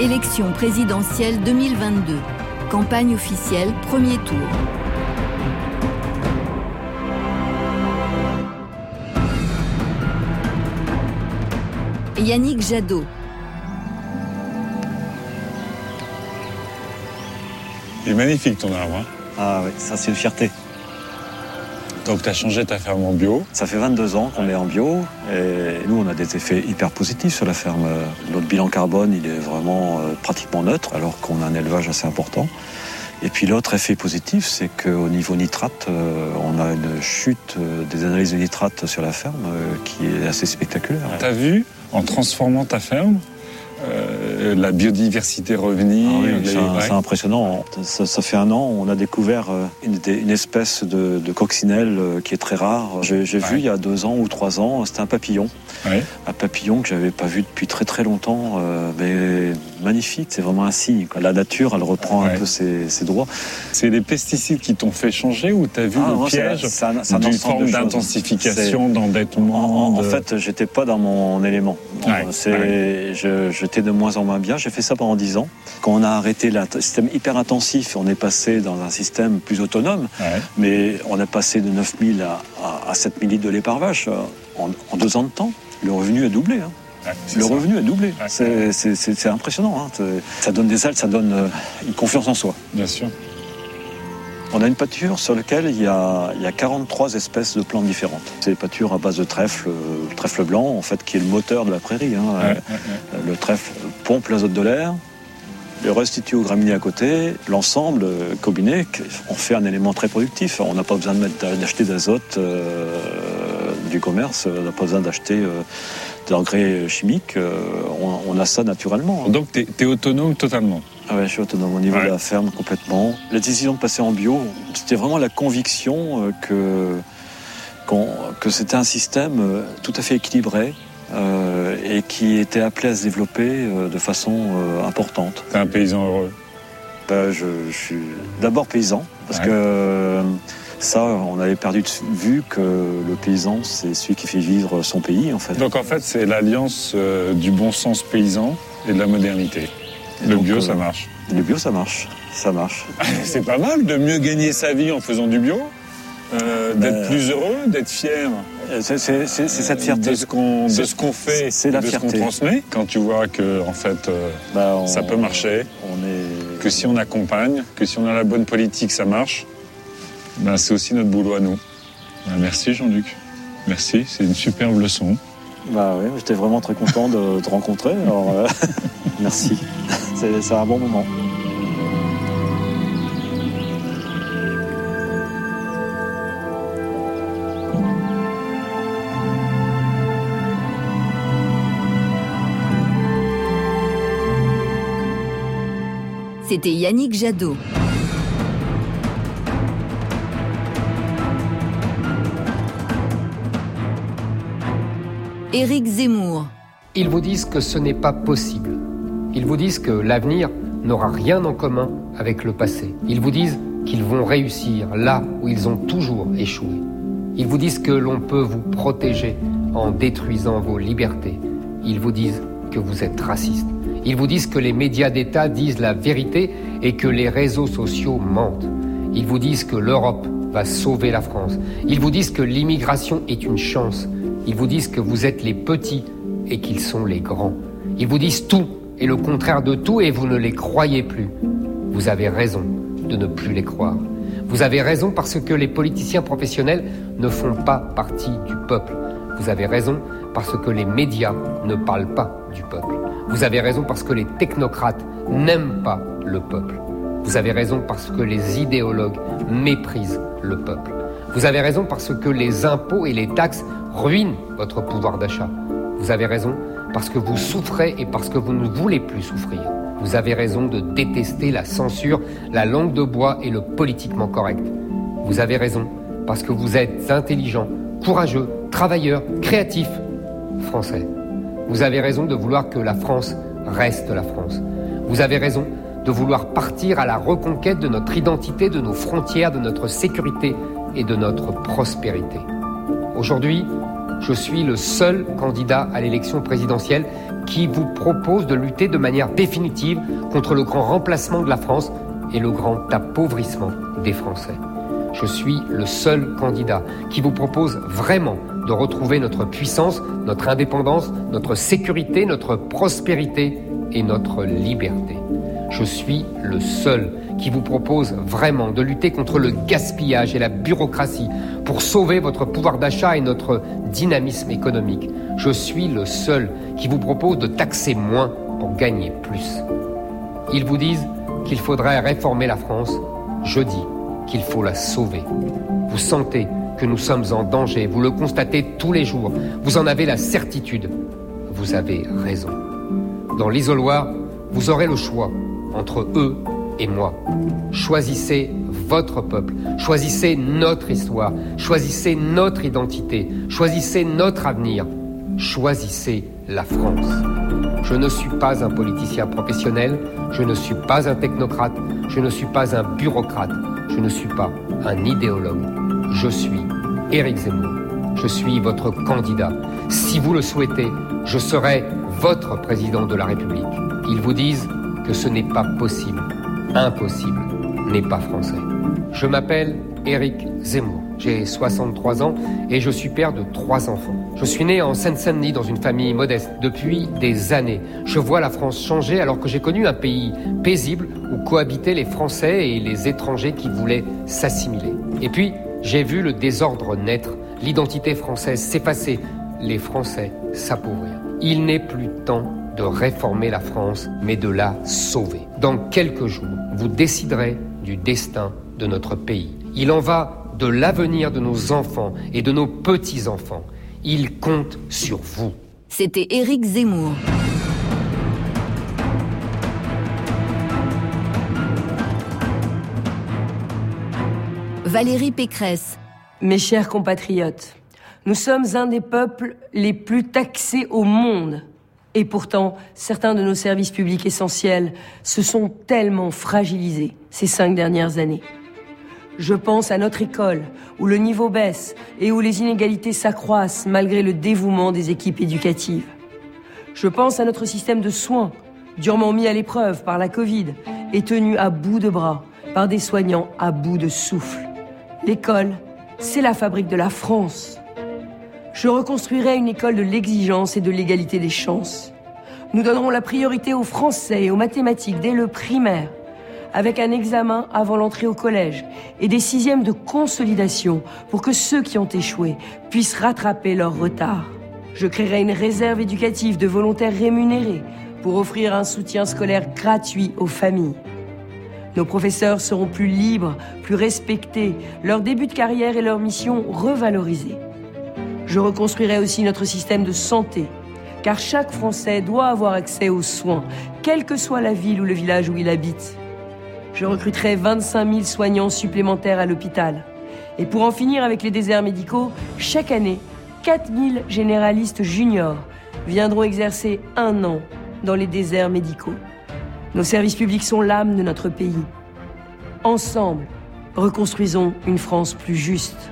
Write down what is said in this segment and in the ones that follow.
Élection présidentielle 2022. Campagne officielle, premier tour. Yannick Jadot. Il est magnifique ton arbre. Hein. ah oui, ça c'est une fierté. Donc tu as changé ta ferme en bio Ça fait 22 ans qu'on est en bio et nous on a des effets hyper positifs sur la ferme. Notre bilan carbone il est vraiment euh, pratiquement neutre alors qu'on a un élevage assez important. Et puis l'autre effet positif, c'est qu'au niveau nitrate, euh, on a une chute euh, des analyses de nitrate sur la ferme qui est assez spectaculaire. T'as vu, en transformant ta ferme, euh, la biodiversité revenir. Ah c'est impressionnant. Ça, fait un an, on a découvert euh, une, espèce de, coccinelle euh, qui est très rare. J'ai vu il y a deux ans ou trois ans, c'était un papillon. Un papillon que j'avais pas vu depuis très très longtemps, mais magnifique. C'est vraiment un signe. La nature, elle reprend un peu ses, droits. C'est les pesticides qui t'ont fait changer ou tu as vu ah, le piège d'une forme d'intensification, d'endettement En, en, fait, j'étais pas dans mon élément. C'est, j'étais de moins en moins bien. J'ai fait ça pendant 10 ans. Quand on a arrêté le système hyper intensif, on est passé dans un système plus autonome. Mais on est passé de 9000 à, à, à 7000 litres de lait par vache euh, en, deux ans de temps. Le revenu a doublé. Hein. Le revenu a doublé. C'est impressionnant. Hein. Ça donne des ailes, ça donne euh, une confiance en soi. Bien sûr. On a une pâture sur laquelle il y, a, 43 espèces de plantes différentes. C'est des pâtures à base de trèfle, le euh, trèfle blanc, en fait, qui est le moteur de la prairie. Hein. Euh, le trèfle pompe l'azote de l'air, le restitue aux graminées à côté. L'ensemble combiné, on fait un élément très productif. On n'a pas besoin d'acheter d'azote du commerce, on n'a pas besoin d'acheter d'engrais chimiques. On, a ça naturellement. Donc tu es autonome totalement ah ouais, je suis autonome au niveau de la ferme complètement. La décision de passer en bio, c'était vraiment la conviction euh, que, que c'était un système euh, tout à fait équilibré euh, et qui était appelé à se développer de façon importante. T'es un paysan heureux ben, je, suis d'abord paysan, parce que ça, on avait perdu de vue que le paysan, c'est celui qui fait vivre son pays, en fait. Donc en fait, c'est l'alliance du bon sens paysan et de la modernité le bio, ça euh, marche. Le bio, ça marche. Ça marche. c'est pas mal de mieux gagner sa vie en faisant du bio euh, d'être ben, plus heureux, d'être fier. Euh, c'est cette fierté. De ce qu'on fait, c'est la de fierté. ce qu'on transmet. Quand tu vois que en fait, ben, ça peut marcher, on est... que si on accompagne, que si on a la bonne politique, ça marche. Ben, c'est aussi notre boulot à nous. Ben, merci Jean-Luc. Merci, c'est une superbe leçon. Bah oui, j'étais vraiment très content de te rencontrer. Alors, merci. C'est un bon moment. C'était Yannick Jadot. Éric Zemmour. Ils vous disent que ce n'est pas possible ils vous disent que l'avenir n'aura rien en commun avec le passé. Ils vous disent qu'ils vont réussir là où ils ont toujours échoué. Ils vous disent que l'on peut vous protéger en détruisant vos libertés. Ils vous disent que vous êtes raciste. Ils vous disent que les médias d'État disent la vérité et que les réseaux sociaux mentent. Ils vous disent que l'Europe va sauver la France. Ils vous disent que l'immigration est une chance. Ils vous disent que vous êtes les petits et qu'ils sont les grands. Ils vous disent tout et le contraire de tout et vous ne les croyez plus. Vous avez raison de ne plus les croire. Vous avez raison parce que les politiciens professionnels ne font pas partie du peuple. Vous avez raison parce que les médias ne parlent pas du peuple. Vous avez raison parce que les technocrates n'aiment pas le peuple. Vous avez raison parce que les idéologues méprisent le peuple. Vous avez raison parce que les impôts et les taxes ruinent votre pouvoir d'achat. Vous avez raison parce que vous souffrez et parce que vous ne voulez plus souffrir. Vous avez raison de détester la censure, la langue de bois et le politiquement correct. Vous avez raison parce que vous êtes intelligent, courageux, travailleur, créatif, français. Vous avez raison de vouloir que la France reste la France. Vous avez raison de vouloir partir à la reconquête de notre identité, de nos frontières, de notre sécurité et de notre prospérité. Aujourd'hui, Je suis le seul candidat à l'élection présidentielle qui vous propose de lutter de manière définitive contre le grand remplacement de la France et le grand appauvrissement des Français. Je suis le seul candidat qui vous propose vraiment de retrouver notre puissance, notre indépendance, notre sécurité, notre prospérité et notre liberté. Je suis le seul qui vous propose vraiment de lutter contre le gaspillage et la bureaucratie pour sauver votre pouvoir d'achat et notre dynamisme économique. Je suis le seul qui vous propose de taxer moins pour gagner plus. Ils vous disent qu'il faudrait réformer la France. Je dis qu'il faut la sauver. Vous sentez que nous sommes en danger, vous le constatez tous les jours, vous en avez la certitude. Vous avez raison. Dans l'isoloir, vous aurez le choix entre eux et moi. Choisissez votre peuple, choisissez notre histoire, choisissez notre identité, choisissez notre avenir, choisissez la France. Je ne suis pas un politicien professionnel, je ne suis pas un technocrate, je ne suis pas un bureaucrate, je ne suis pas un idéologue. Je suis Éric Zemmour. Je suis votre candidat. Si vous le souhaitez, je serai votre président de la République. Ils vous disent que ce n'est pas possible. Impossible n'est pas français. Je m'appelle Éric Zemmour. J'ai 63 ans et je suis père de trois enfants. Je suis né en Seine-Saint-Denis dans une famille modeste. Depuis des années, je vois la France changer alors que j'ai connu un pays paisible où cohabitaient les Français et les étrangers qui voulaient s'assimiler. Et puis, j'ai vu le désordre naître, l'identité française s'effacer, les Français s'appauvrir. Il n'est plus temps de réformer la France, mais de la sauver. Dans quelques jours, vous déciderez du destin de notre pays. Il en va de l'avenir de nos enfants et de nos petits-enfants. Il compte sur vous. C'était Éric Zemmour. Valérie Pécresse. Mes chers compatriotes, nous sommes un des peuples les plus taxés au monde. Et pourtant, certains de nos services publics essentiels se sont tellement fragilisés ces cinq dernières années. Je pense à notre école, où le niveau baisse et où les inégalités s'accroissent malgré le dévouement des équipes éducatives. Je pense à notre système de soins, durement mis à l'épreuve par la Covid et tenu à bout de bras par des soignants à bout de souffle. L'école, c'est la fabrique de la France. Je reconstruirai une école de l'exigence et de l'égalité des chances. Nous donnerons la priorité aux Français et aux mathématiques dès le primaire avec un examen avant l'entrée au collège et des sixièmes de consolidation pour que ceux qui ont échoué puissent rattraper leur retard. Je créerai une réserve éducative de volontaires rémunérés pour offrir un soutien scolaire gratuit aux familles. Nos professeurs seront plus libres, plus respectés, leur début de carrière et leur mission revalorisés. Je reconstruirai aussi notre système de santé, car chaque Français doit avoir accès aux soins, quelle que soit la ville ou le village où il habite je recruterai 25 000 soignants supplémentaires à l'hôpital. Et pour en finir avec les déserts médicaux, chaque année, 4 000 généralistes juniors viendront exercer un an dans les déserts médicaux. Nos services publics sont l'âme de notre pays. Ensemble, reconstruisons une France plus juste.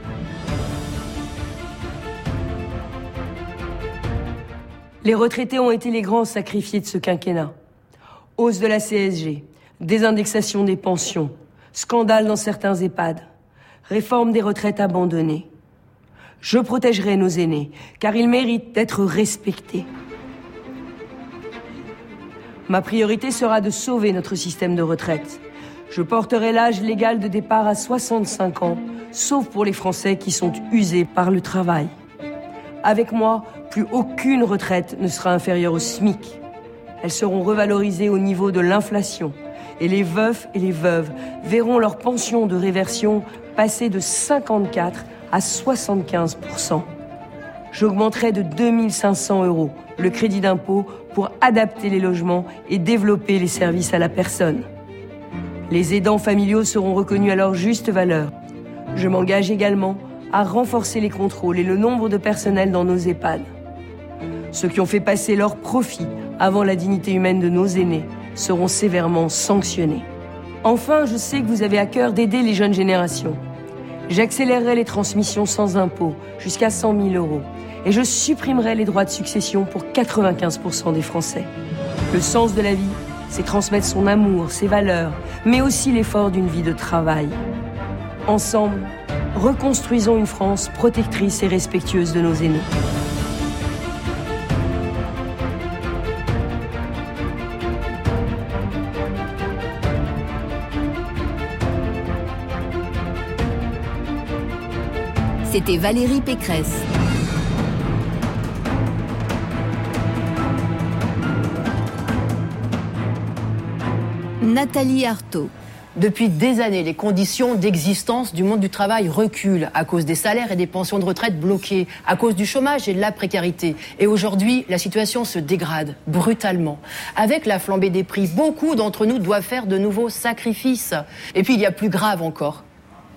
Les retraités ont été les grands sacrifiés de ce quinquennat. Hausse de la CSG, désindexation des pensions, scandale dans certains EHPAD, réforme des retraites abandonnées. Je protégerai nos aînés, car ils méritent d'être respectés. Ma priorité sera de sauver notre système de retraite. Je porterai l'âge légal de départ à 65 ans, sauf pour les Français qui sont usés par le travail. Avec moi, plus aucune retraite ne sera inférieure au SMIC. Elles seront revalorisées au niveau de l'inflation et les veufs et les veuves verront leur pension de réversion passer de 54 à 75% J'augmenterai de 2500 euros le crédit d'impôt pour adapter les logements et développer les services à la personne. Les aidants familiaux seront reconnus à leur juste valeur. Je m'engage également à renforcer les contrôles et le nombre de personnel dans nos EHPAD. Ceux qui ont fait passer leur profit avant la dignité humaine de nos aînés seront sévèrement sanctionnés. Enfin, je sais que vous avez à cœur d'aider les jeunes générations. J'accélérerai les transmissions sans impôt jusqu'à 100 000 euros et je supprimerai les droits de succession pour 95% des Français. Le sens de la vie, c'est transmettre son amour, ses valeurs, mais aussi l'effort d'une vie de travail. Ensemble, reconstruisons une France protectrice et respectueuse de nos aînés. C'était Valérie Pécresse. Nathalie Arthaud. Depuis des années, les conditions d'existence du monde du travail reculent à cause des salaires et des pensions de retraite bloquées, à cause du chômage et de la précarité. Et aujourd'hui, la situation se dégrade brutalement. Avec la flambée des prix, beaucoup d'entre nous doivent faire de nouveaux sacrifices. Et puis il y a plus grave encore.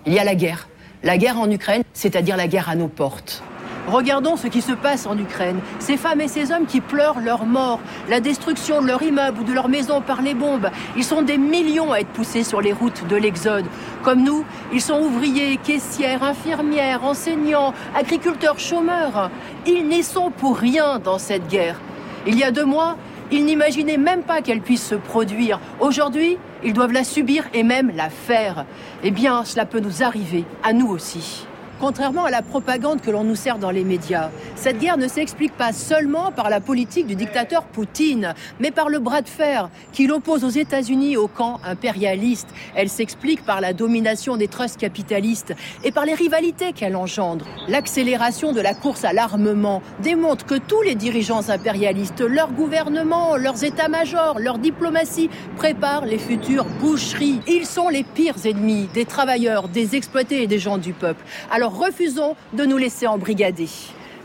Il y a la guerre. La guerre en Ukraine, c'est-à-dire la guerre à nos portes. Regardons ce qui se passe en Ukraine. Ces femmes et ces hommes qui pleurent leur mort, la destruction de leur immeuble ou de leur maison par les bombes. Ils sont des millions à être poussés sur les routes de l'Exode. Comme nous, ils sont ouvriers, caissières, infirmières, enseignants, agriculteurs, chômeurs. Ils n'y sont pour rien dans cette guerre. Il y a deux mois, ils n'imaginaient même pas qu'elle puisse se produire. Aujourd'hui, ils doivent la subir et même la faire. Eh bien, cela peut nous arriver, à nous aussi. Contrairement à la propagande que l'on nous sert dans les médias, cette guerre ne s'explique pas seulement par la politique du dictateur Poutine, mais par le bras de fer qu'il oppose aux États-Unis au camp impérialiste. Elle s'explique par la domination des trusts capitalistes et par les rivalités qu'elle engendre. L'accélération de la course à l'armement démontre que tous les dirigeants impérialistes, leurs gouvernements, leurs états-majors, leur diplomatie préparent les futures boucheries. Ils sont les pires ennemis des travailleurs, des exploités et des gens du peuple. Alors refusons de nous laisser embrigader.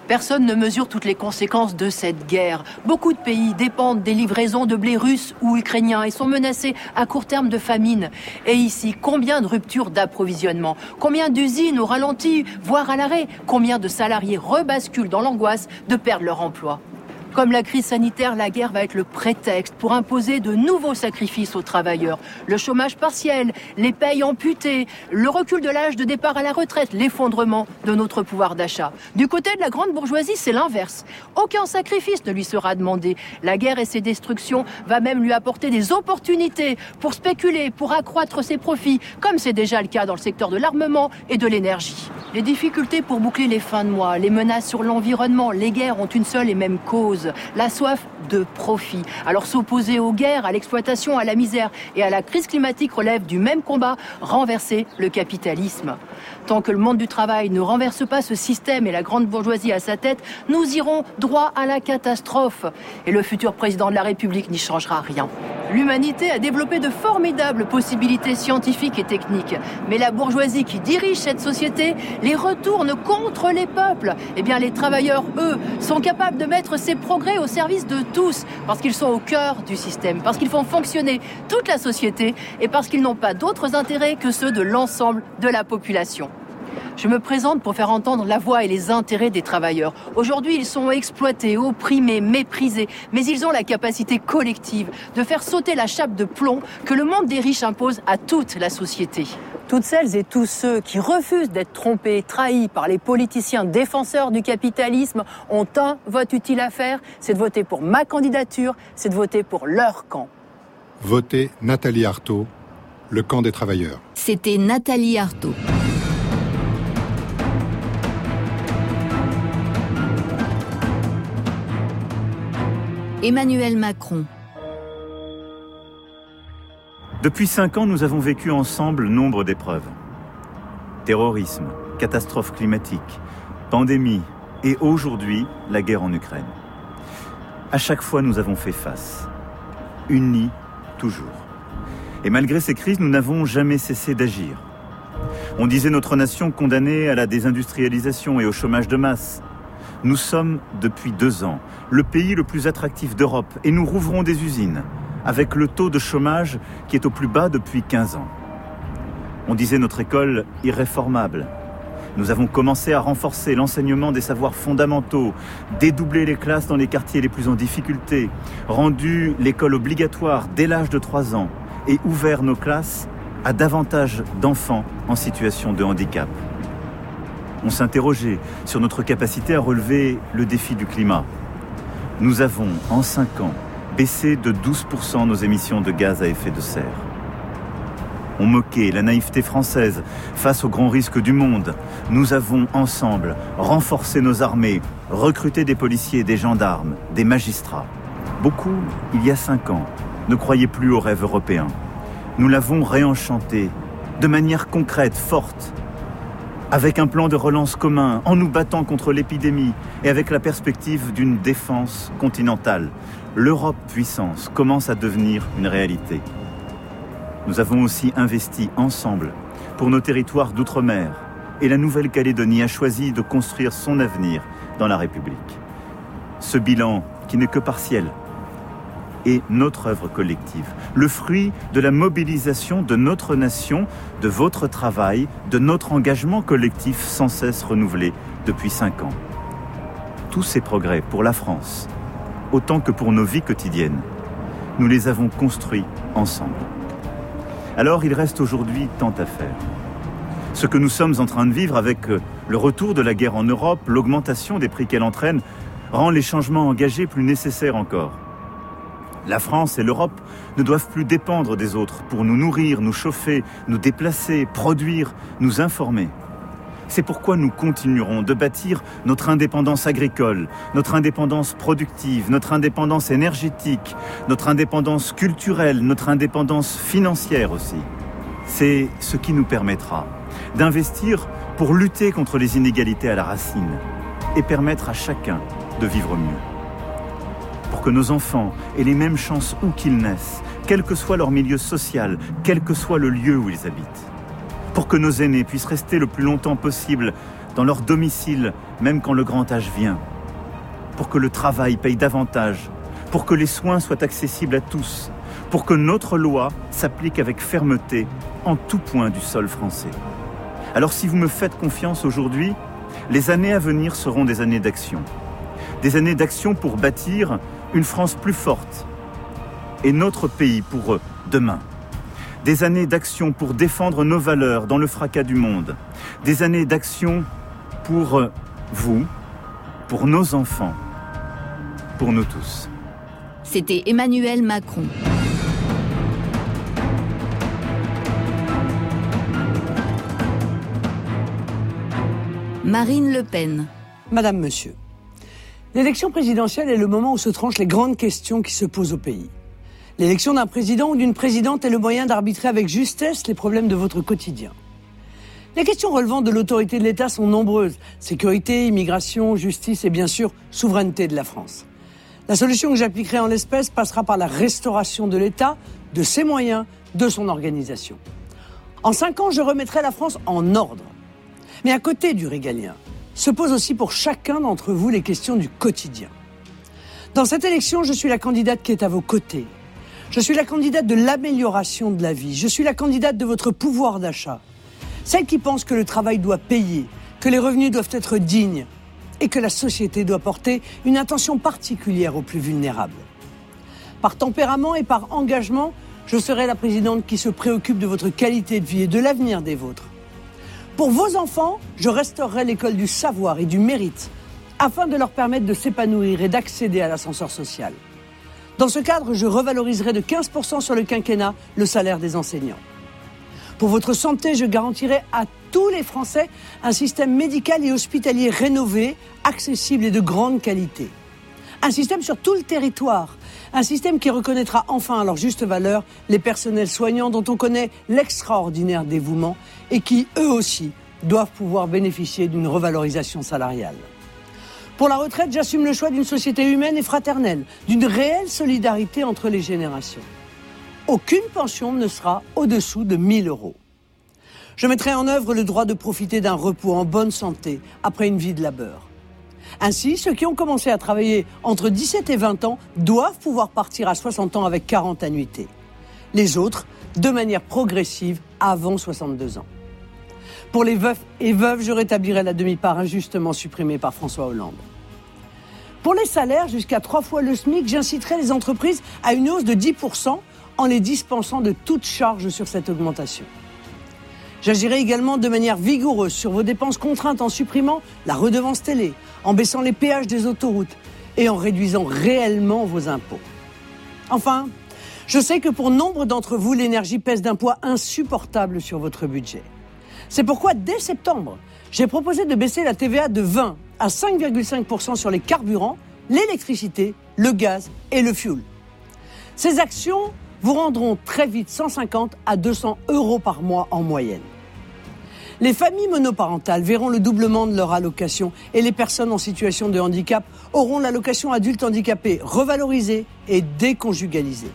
Personne ne mesure toutes les conséquences de cette guerre. Beaucoup de pays dépendent des livraisons de blé russe ou ukrainien et sont menacés à court terme de famine. Et ici, combien de ruptures d'approvisionnement? Combien d'usines au ralenti, voire à l'arrêt? Combien de salariés rebasculent dans l'angoisse de perdre leur emploi? Comme la crise sanitaire, la guerre va être le prétexte pour imposer de nouveaux sacrifices aux travailleurs. Le chômage partiel, les payes amputées, le recul de l'âge de départ à la retraite, l'effondrement de notre pouvoir d'achat. Du côté de la grande bourgeoisie, c'est l'inverse. Aucun sacrifice ne lui sera demandé. La guerre et ses destructions va même lui apporter des opportunités pour spéculer, pour accroître ses profits, comme c'est déjà le cas dans le secteur de l'armement et de l'énergie. Les difficultés pour boucler les fins de mois, les menaces sur l'environnement, les guerres ont une seule et même cause la soif de profit. Alors s'opposer aux guerres, à l'exploitation, à la misère et à la crise climatique relève du même combat, renverser le capitalisme. Tant que le monde du travail ne renverse pas ce système et la grande bourgeoisie à sa tête, nous irons droit à la catastrophe. Et le futur président de la République n'y changera rien. L'humanité a développé de formidables possibilités scientifiques et techniques. Mais la bourgeoisie qui dirige cette société les retourne contre les peuples. Eh bien, les travailleurs, eux, sont capables de mettre ces progrès au service de tous, parce qu'ils sont au cœur du système, parce qu'ils font fonctionner toute la société et parce qu'ils n'ont pas d'autres intérêts que ceux de l'ensemble de la population. Je me présente pour faire entendre la voix et les intérêts des travailleurs. Aujourd'hui, ils sont exploités, opprimés, méprisés, mais ils ont la capacité collective de faire sauter la chape de plomb que le monde des riches impose à toute la société. Toutes celles et tous ceux qui refusent d'être trompés, trahis par les politiciens défenseurs du capitalisme ont un vote utile à faire, c'est de voter pour ma candidature, c'est de voter pour leur camp. Votez Nathalie Arthaud, le camp des travailleurs. C'était Nathalie Arthaud. Emmanuel Macron. Depuis cinq ans, nous avons vécu ensemble nombre d'épreuves. Terrorisme, catastrophe climatique, pandémie et aujourd'hui la guerre en Ukraine. À chaque fois, nous avons fait face. Unis, toujours. Et malgré ces crises, nous n'avons jamais cessé d'agir. On disait notre nation condamnée à la désindustrialisation et au chômage de masse. Nous sommes, depuis deux ans, le pays le plus attractif d'Europe et nous rouvrons des usines, avec le taux de chômage qui est au plus bas depuis 15 ans. On disait notre école irréformable. Nous avons commencé à renforcer l'enseignement des savoirs fondamentaux, dédoubler les classes dans les quartiers les plus en difficulté, rendu l'école obligatoire dès l'âge de 3 ans et ouvert nos classes à davantage d'enfants en situation de handicap. On s'interrogeait sur notre capacité à relever le défi du climat. Nous avons, en 5 ans, baissé de 12% nos émissions de gaz à effet de serre. On moquait la naïveté française face aux grands risques du monde. Nous avons ensemble renforcé nos armées, recruté des policiers, des gendarmes, des magistrats. Beaucoup, il y a cinq ans, ne croyaient plus au rêve européen. Nous l'avons réenchanté de manière concrète, forte, avec un plan de relance commun, en nous battant contre l'épidémie et avec la perspective d'une défense continentale. L'Europe puissance commence à devenir une réalité. Nous avons aussi investi ensemble pour nos territoires d'outre-mer et la Nouvelle-Calédonie a choisi de construire son avenir dans la République. Ce bilan, qui n'est que partiel, est notre œuvre collective, le fruit de la mobilisation de notre nation, de votre travail, de notre engagement collectif sans cesse renouvelé depuis cinq ans. Tous ces progrès pour la France, autant que pour nos vies quotidiennes, nous les avons construits ensemble. Alors il reste aujourd'hui tant à faire. Ce que nous sommes en train de vivre avec euh, le retour de la guerre en Europe, l'augmentation des prix qu'elle entraîne, rend les changements engagés plus nécessaires encore. La France et l'Europe ne doivent plus dépendre des autres pour nous nourrir, nous chauffer, nous déplacer, produire, nous informer. C'est pourquoi nous continuerons de bâtir notre indépendance agricole, notre indépendance productive, notre indépendance énergétique, notre indépendance culturelle, notre indépendance financière aussi. C'est ce qui nous permettra d'investir pour lutter contre les inégalités à la racine et permettre à chacun de vivre mieux pour que nos enfants aient les mêmes chances où qu'ils naissent, quel que soit leur milieu social, quel que soit le lieu où ils habitent. Pour que nos aînés puissent rester le plus longtemps possible dans leur domicile, même quand le grand âge vient. Pour que le travail paye davantage, pour que les soins soient accessibles à tous, pour que notre loi s'applique avec fermeté en tout point du sol français. Alors si vous me faites confiance aujourd'hui, les années à venir seront des années d'action. Des années d'action pour bâtir une France plus forte et notre pays pour eux demain. Des années d'action pour défendre nos valeurs dans le fracas du monde. Des années d'action pour euh, vous, pour nos enfants, pour nous tous. C'était Emmanuel Macron. Marine Le Pen. Madame, Monsieur. L'élection présidentielle est le moment où se tranchent les grandes questions qui se posent au pays. L'élection d'un président ou d'une présidente est le moyen d'arbitrer avec justesse les problèmes de votre quotidien. Les questions relevant de l'autorité de l'État sont nombreuses. Sécurité, immigration, justice et bien sûr souveraineté de la France. La solution que j'appliquerai en l'espèce passera par la restauration de l'État, de ses moyens, de son organisation. En cinq ans, je remettrai la France en ordre. Mais à côté du régalien, se posent aussi pour chacun d'entre vous les questions du quotidien. Dans cette élection, je suis la candidate qui est à vos côtés. Je suis la candidate de l'amélioration de la vie. Je suis la candidate de votre pouvoir d'achat. Celle qui pense que le travail doit payer, que les revenus doivent être dignes et que la société doit porter une attention particulière aux plus vulnérables. Par tempérament et par engagement, je serai la présidente qui se préoccupe de votre qualité de vie et de l'avenir des vôtres. Pour vos enfants, je restaurerai l'école du savoir et du mérite afin de leur permettre de s'épanouir et d'accéder à l'ascenseur social. Dans ce cadre, je revaloriserai de 15% sur le quinquennat le salaire des enseignants. Pour votre santé, je garantirai à tous les Français un système médical et hospitalier rénové, accessible et de grande qualité. Un système sur tout le territoire. Un système qui reconnaîtra enfin à leur juste valeur les personnels soignants dont on connaît l'extraordinaire dévouement et qui, eux aussi, doivent pouvoir bénéficier d'une revalorisation salariale. Pour la retraite, j'assume le choix d'une société humaine et fraternelle, d'une réelle solidarité entre les générations. Aucune pension ne sera au-dessous de 1000 euros. Je mettrai en œuvre le droit de profiter d'un repos en bonne santé après une vie de labeur. Ainsi, ceux qui ont commencé à travailler entre 17 et 20 ans doivent pouvoir partir à 60 ans avec 40 annuités. Les autres, de manière progressive, avant 62 ans. Pour les veufs et veuves, je rétablirai la demi-part injustement supprimée par François Hollande. Pour les salaires jusqu'à trois fois le SMIC, j'inciterai les entreprises à une hausse de 10% en les dispensant de toute charge sur cette augmentation. J'agirai également de manière vigoureuse sur vos dépenses contraintes en supprimant la redevance télé, en baissant les péages des autoroutes et en réduisant réellement vos impôts. Enfin, je sais que pour nombre d'entre vous, l'énergie pèse d'un poids insupportable sur votre budget. C'est pourquoi, dès septembre, j'ai proposé de baisser la TVA de 20 à 5,5% sur les carburants, l'électricité, le gaz et le fioul. Ces actions vous rendront très vite 150 à 200 euros par mois en moyenne. Les familles monoparentales verront le doublement de leur allocation et les personnes en situation de handicap auront l'allocation adulte handicapé revalorisée et déconjugalisée.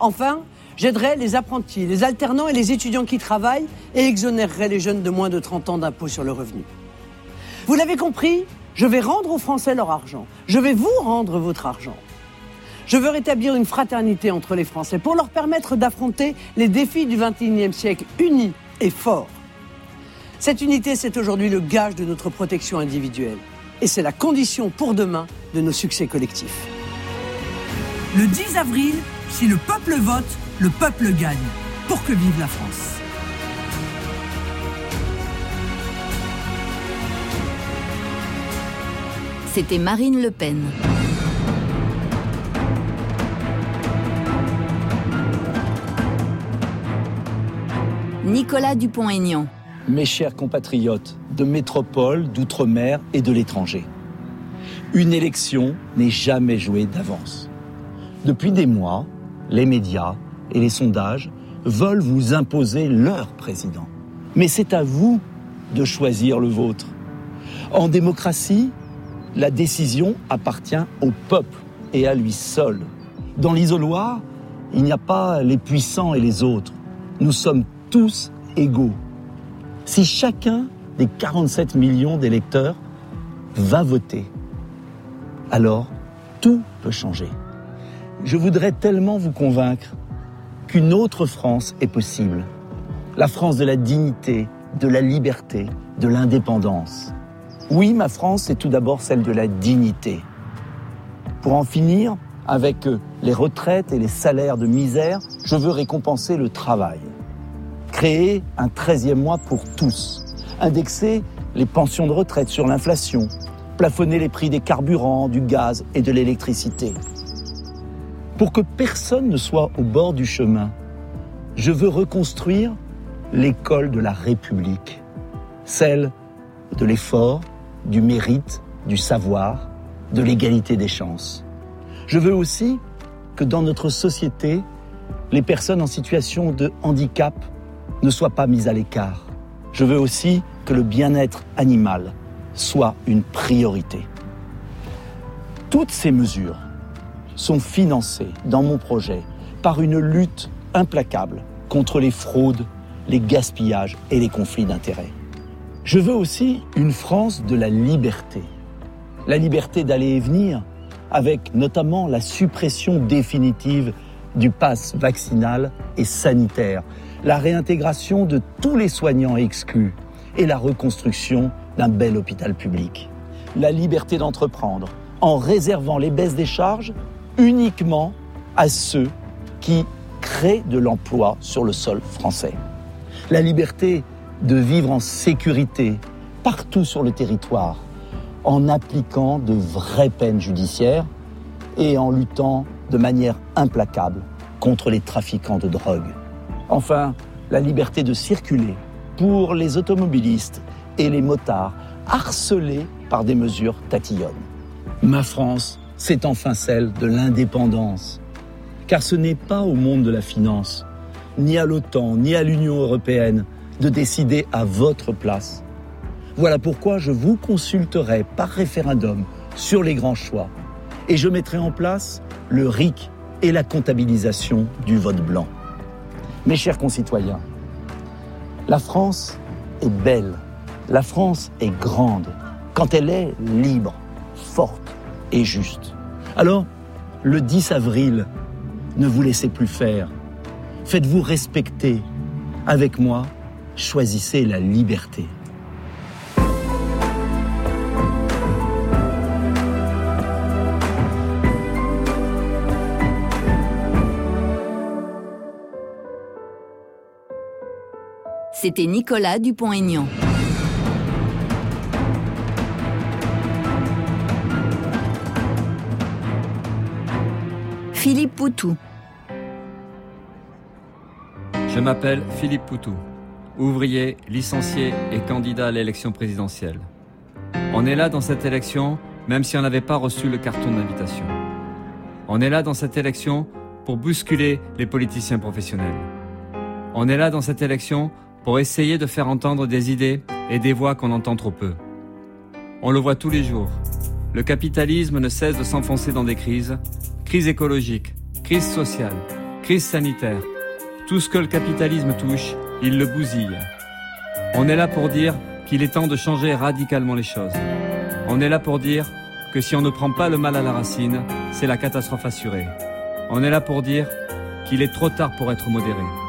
Enfin, j'aiderai les apprentis, les alternants et les étudiants qui travaillent et exonérerai les jeunes de moins de 30 ans d'impôt sur le revenu. Vous l'avez compris, je vais rendre aux Français leur argent. Je vais vous rendre votre argent. Je veux rétablir une fraternité entre les Français pour leur permettre d'affronter les défis du XXIe siècle unis et forts. Cette unité, c'est aujourd'hui le gage de notre protection individuelle. Et c'est la condition pour demain de nos succès collectifs. Le 10 avril, si le peuple vote, le peuple gagne. Pour que vive la France. C'était Marine Le Pen. Nicolas Dupont-Aignan mes chers compatriotes de métropole, d'outre-mer et de l'étranger. Une élection n'est jamais jouée d'avance. Depuis des mois, les médias et les sondages veulent vous imposer leur président. Mais c'est à vous de choisir le vôtre. En démocratie, la décision appartient au peuple et à lui seul. Dans l'isoloir, il n'y a pas les puissants et les autres. Nous sommes tous égaux. Si chacun des 47 millions d'électeurs va voter, alors tout peut changer. Je voudrais tellement vous convaincre qu'une autre France est possible. La France de la dignité, de la liberté, de l'indépendance. Oui, ma France, c'est tout d'abord celle de la dignité. Pour en finir avec les retraites et les salaires de misère, je veux récompenser le travail créer un 13e mois pour tous, indexer les pensions de retraite sur l'inflation, plafonner les prix des carburants, du gaz et de l'électricité. Pour que personne ne soit au bord du chemin, je veux reconstruire l'école de la République, celle de l'effort, du mérite, du savoir, de l'égalité des chances. Je veux aussi que dans notre société, les personnes en situation de handicap ne soit pas mise à l'écart. Je veux aussi que le bien-être animal soit une priorité. Toutes ces mesures sont financées dans mon projet par une lutte implacable contre les fraudes, les gaspillages et les conflits d'intérêts. Je veux aussi une France de la liberté. La liberté d'aller et venir, avec notamment la suppression définitive du pass vaccinal et sanitaire, la réintégration de tous les soignants exclus et la reconstruction d'un bel hôpital public. La liberté d'entreprendre en réservant les baisses des charges uniquement à ceux qui créent de l'emploi sur le sol français. La liberté de vivre en sécurité partout sur le territoire en appliquant de vraies peines judiciaires et en luttant de manière implacable contre les trafiquants de drogue. Enfin, la liberté de circuler pour les automobilistes et les motards harcelés par des mesures tatillonnes. Ma France, c'est enfin celle de l'indépendance. Car ce n'est pas au monde de la finance, ni à l'OTAN, ni à l'Union européenne, de décider à votre place. Voilà pourquoi je vous consulterai par référendum sur les grands choix et je mettrai en place le RIC et la comptabilisation du vote blanc. Mes chers concitoyens, la France est belle, la France est grande quand elle est libre, forte et juste. Alors, le 10 avril, ne vous laissez plus faire. Faites-vous respecter. Avec moi, choisissez la liberté. C'était Nicolas Dupont-Aignan. Philippe Poutou. Je m'appelle Philippe Poutou, ouvrier, licencié et candidat à l'élection présidentielle. On est là dans cette élection, même si on n'avait pas reçu le carton d'invitation. On est là dans cette élection pour bousculer les politiciens professionnels. On est là dans cette élection pour essayer de faire entendre des idées et des voix qu'on entend trop peu. On le voit tous les jours. Le capitalisme ne cesse de s'enfoncer dans des crises Crise écologique, crise sociale, crise sanitaire. Tout ce que le capitalisme touche, il le bousille. On est là pour dire qu'il est temps de changer radicalement les choses. On est là pour dire que si on ne prend pas le mal à la racine, c'est la catastrophe assurée. On est là pour dire qu'il est trop tard pour être modéré.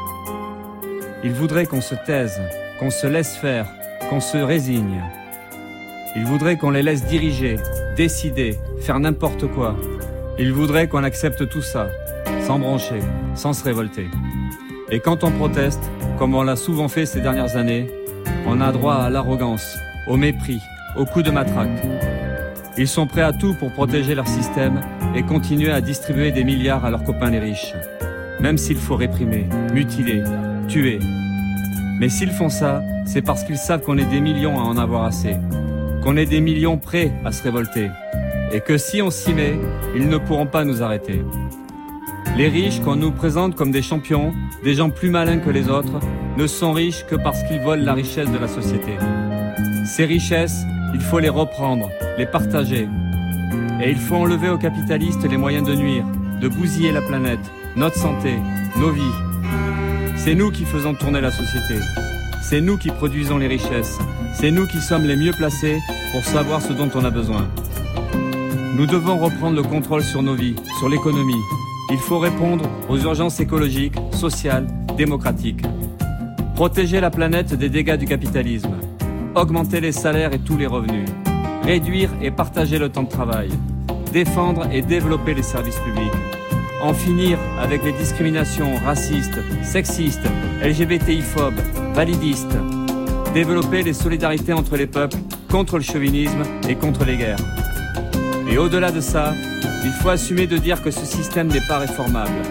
Il voudrait qu'on se taise, qu'on se laisse faire, qu'on se résigne. Il voudrait qu'on les laisse diriger, décider, faire n'importe quoi, il voudrait qu'on accepte tout ça, sans broncher, sans se révolter. Et quand on proteste, comme on l'a souvent fait ces dernières années, on a droit à l'arrogance, au mépris, au coup de matraque. Ils sont prêts à tout pour protéger leur système et continuer à distribuer des milliards à leurs copains les riches. Même s'il faut réprimer, mutiler, tuer. Mais s'ils font ça, c'est parce qu'ils savent qu'on est des millions à en avoir assez. Qu'on est des millions prêts à se révolter et que si on s'y met, ils ne pourront pas nous arrêter. Les riches, qu'on nous présente comme des champions, des gens plus malins que les autres, ne sont riches que parce qu'ils volent la richesse de la société. Ces richesses, il faut les reprendre, les partager. Et il faut enlever aux capitalistes les moyens de nuire, de bousiller la planète, notre santé, nos vies. C'est nous qui faisons tourner la société. C'est nous qui produisons les richesses. C'est nous qui sommes les mieux placés pour savoir ce dont on a besoin. Nous devons reprendre le contrôle sur nos vies, sur l'économie. Il faut répondre aux urgences écologiques, sociales, démocratiques. Protéger la planète des dégâts du capitalisme. Augmenter les salaires et tous les revenus. Réduire et partager le temps de travail. Défendre et développer les services publics. En finir avec les discriminations racistes, sexistes, LGBTI-phobes, validistes. Développer les solidarités entre les peuples contre le chauvinisme et contre les guerres. Et au-delà de ça, il faut assumer de dire que ce système n'est pas réformable.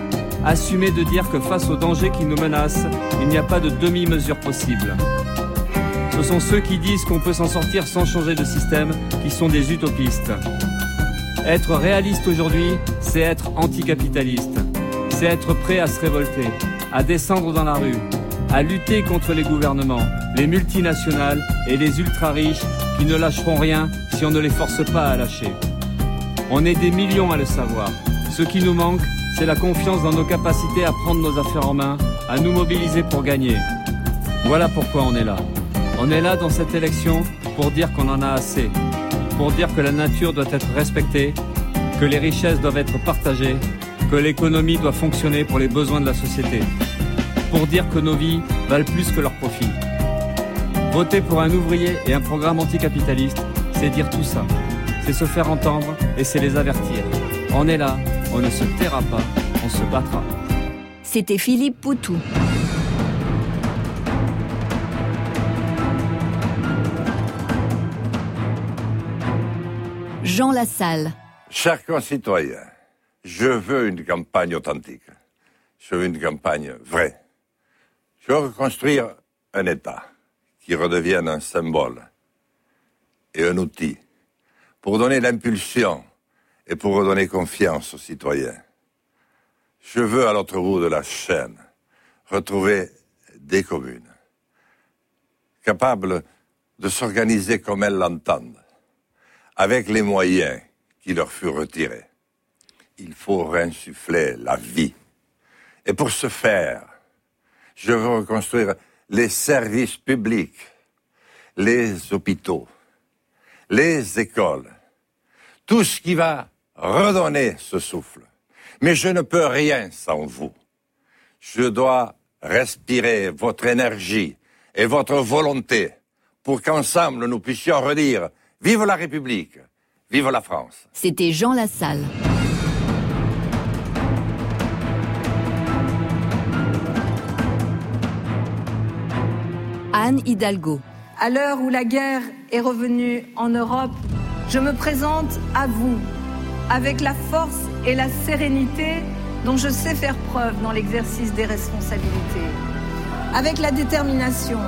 Assumer de dire que face aux dangers qui nous menacent, il n'y a pas de demi-mesure possible. Ce sont ceux qui disent qu'on peut s'en sortir sans changer de système qui sont des utopistes. Être réaliste aujourd'hui, c'est être anticapitaliste. C'est être prêt à se révolter, à descendre dans la rue, à lutter contre les gouvernements, les multinationales et les ultra-riches qui ne lâcheront rien si on ne les force pas à lâcher. On est des millions à le savoir. Ce qui nous manque, c'est la confiance dans nos capacités à prendre nos affaires en main, à nous mobiliser pour gagner. Voilà pourquoi on est là. On est là dans cette élection pour dire qu'on en a assez, pour dire que la nature doit être respectée, que les richesses doivent être partagées, que l'économie doit fonctionner pour les besoins de la société, pour dire que nos vies valent plus que leurs profits. Voter pour un ouvrier et un programme anticapitaliste, c'est dire tout ça c'est se faire entendre et c'est les avertir. On est là, on ne se taira pas, on se battra. C'était Philippe Poutou. Jean Lassalle. Chers concitoyens, je veux une campagne authentique. Je veux une campagne vraie. Je veux reconstruire un État qui redevienne un symbole et un outil pour donner l'impulsion et pour redonner confiance aux citoyens. Je veux à l'autre bout de la chaîne retrouver des communes capables de s'organiser comme elles l'entendent, avec les moyens qui leur furent retirés. Il faut réinsuffler la vie. Et pour ce faire, je veux reconstruire les services publics, les hôpitaux, les écoles, tout ce qui va redonner ce souffle. Mais je ne peux rien sans vous. Je dois respirer votre énergie et votre volonté pour qu'ensemble nous puissions redire Vive la République, vive la France. C'était Jean Lassalle. Anne Hidalgo. À l'heure où la guerre est revenue en Europe, je me présente à vous avec la force et la sérénité dont je sais faire preuve dans l'exercice des responsabilités, avec la détermination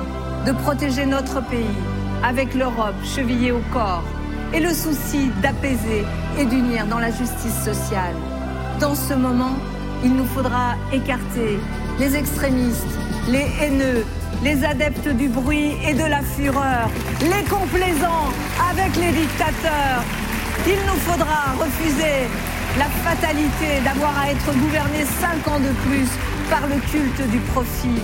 de protéger notre pays, avec l'Europe chevillée au corps, et le souci d'apaiser et d'unir dans la justice sociale. Dans ce moment, il nous faudra écarter les extrémistes, les haineux, les adeptes du bruit et de la fureur, les complaisants avec les dictateurs. Il nous faudra refuser la fatalité d'avoir à être gouverné cinq ans de plus par le culte du profit.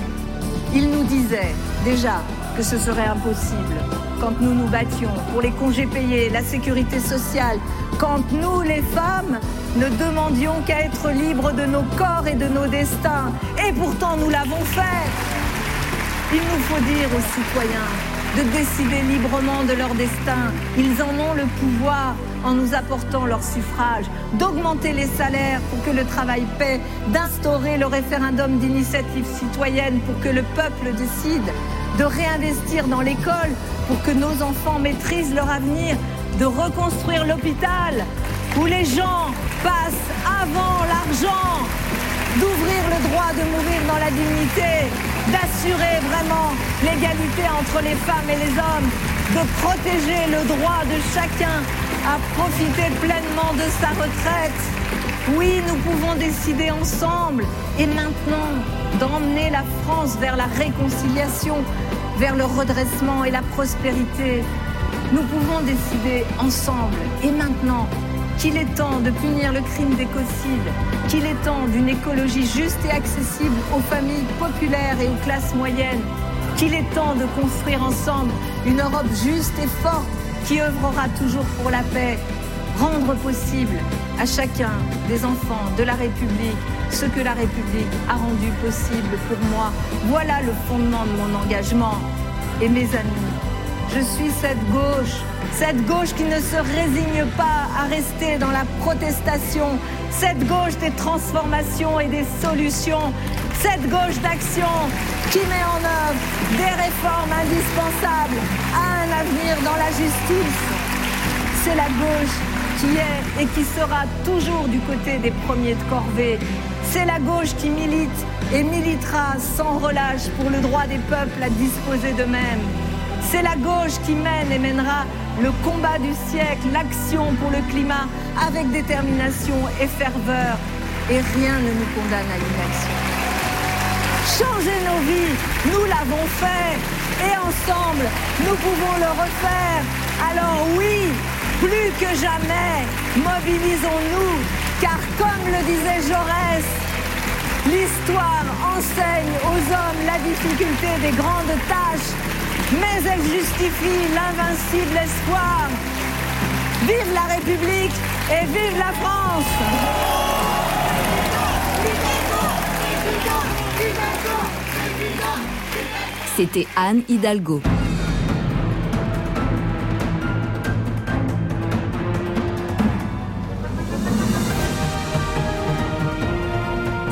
Il nous disait déjà que ce serait impossible quand nous nous battions pour les congés payés, la sécurité sociale, quand nous, les femmes, ne demandions qu'à être libres de nos corps et de nos destins. Et pourtant, nous l'avons fait. Il nous faut dire aux citoyens de décider librement de leur destin. Ils en ont le pouvoir en nous apportant leur suffrage, d'augmenter les salaires pour que le travail paie, d'instaurer le référendum d'initiative citoyenne pour que le peuple décide, de réinvestir dans l'école pour que nos enfants maîtrisent leur avenir, de reconstruire l'hôpital où les gens passent avant l'argent, d'ouvrir le droit de mourir dans la dignité, d'assurer vraiment l'égalité entre les femmes et les hommes, de protéger le droit de chacun à profiter pleinement de sa retraite. Oui, nous pouvons décider ensemble et maintenant d'emmener la France vers la réconciliation, vers le redressement et la prospérité. Nous pouvons décider ensemble et maintenant qu'il est temps de punir le crime d'écocide, qu'il est temps d'une écologie juste et accessible aux familles populaires et aux classes moyennes, qu'il est temps de construire ensemble une Europe juste et forte qui œuvrera toujours pour la paix, rendre possible à chacun des enfants de la République ce que la République a rendu possible pour moi. Voilà le fondement de mon engagement. Et mes amis, je suis cette gauche, cette gauche qui ne se résigne pas à rester dans la protestation, cette gauche des transformations et des solutions, cette gauche d'action qui met en œuvre des réformes indispensables à un avenir dans la justice. C'est la gauche est et qui sera toujours du côté des premiers de corvée. C'est la gauche qui milite et militera sans relâche pour le droit des peuples à disposer d'eux-mêmes. C'est la gauche qui mène et mènera le combat du siècle, l'action pour le climat avec détermination et ferveur. Et rien ne nous condamne à l'inaction. Changer nos vies, nous l'avons fait. Et ensemble, nous pouvons le refaire. Alors oui, plus que jamais, mobilisons-nous, car comme le disait Jaurès, l'histoire enseigne aux hommes la difficulté des grandes tâches, mais elle justifie l'invincible espoir. Vive la République et vive la France C'était Anne Hidalgo.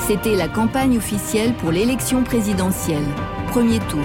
C'était la campagne officielle pour l'élection présidentielle. Premier tour.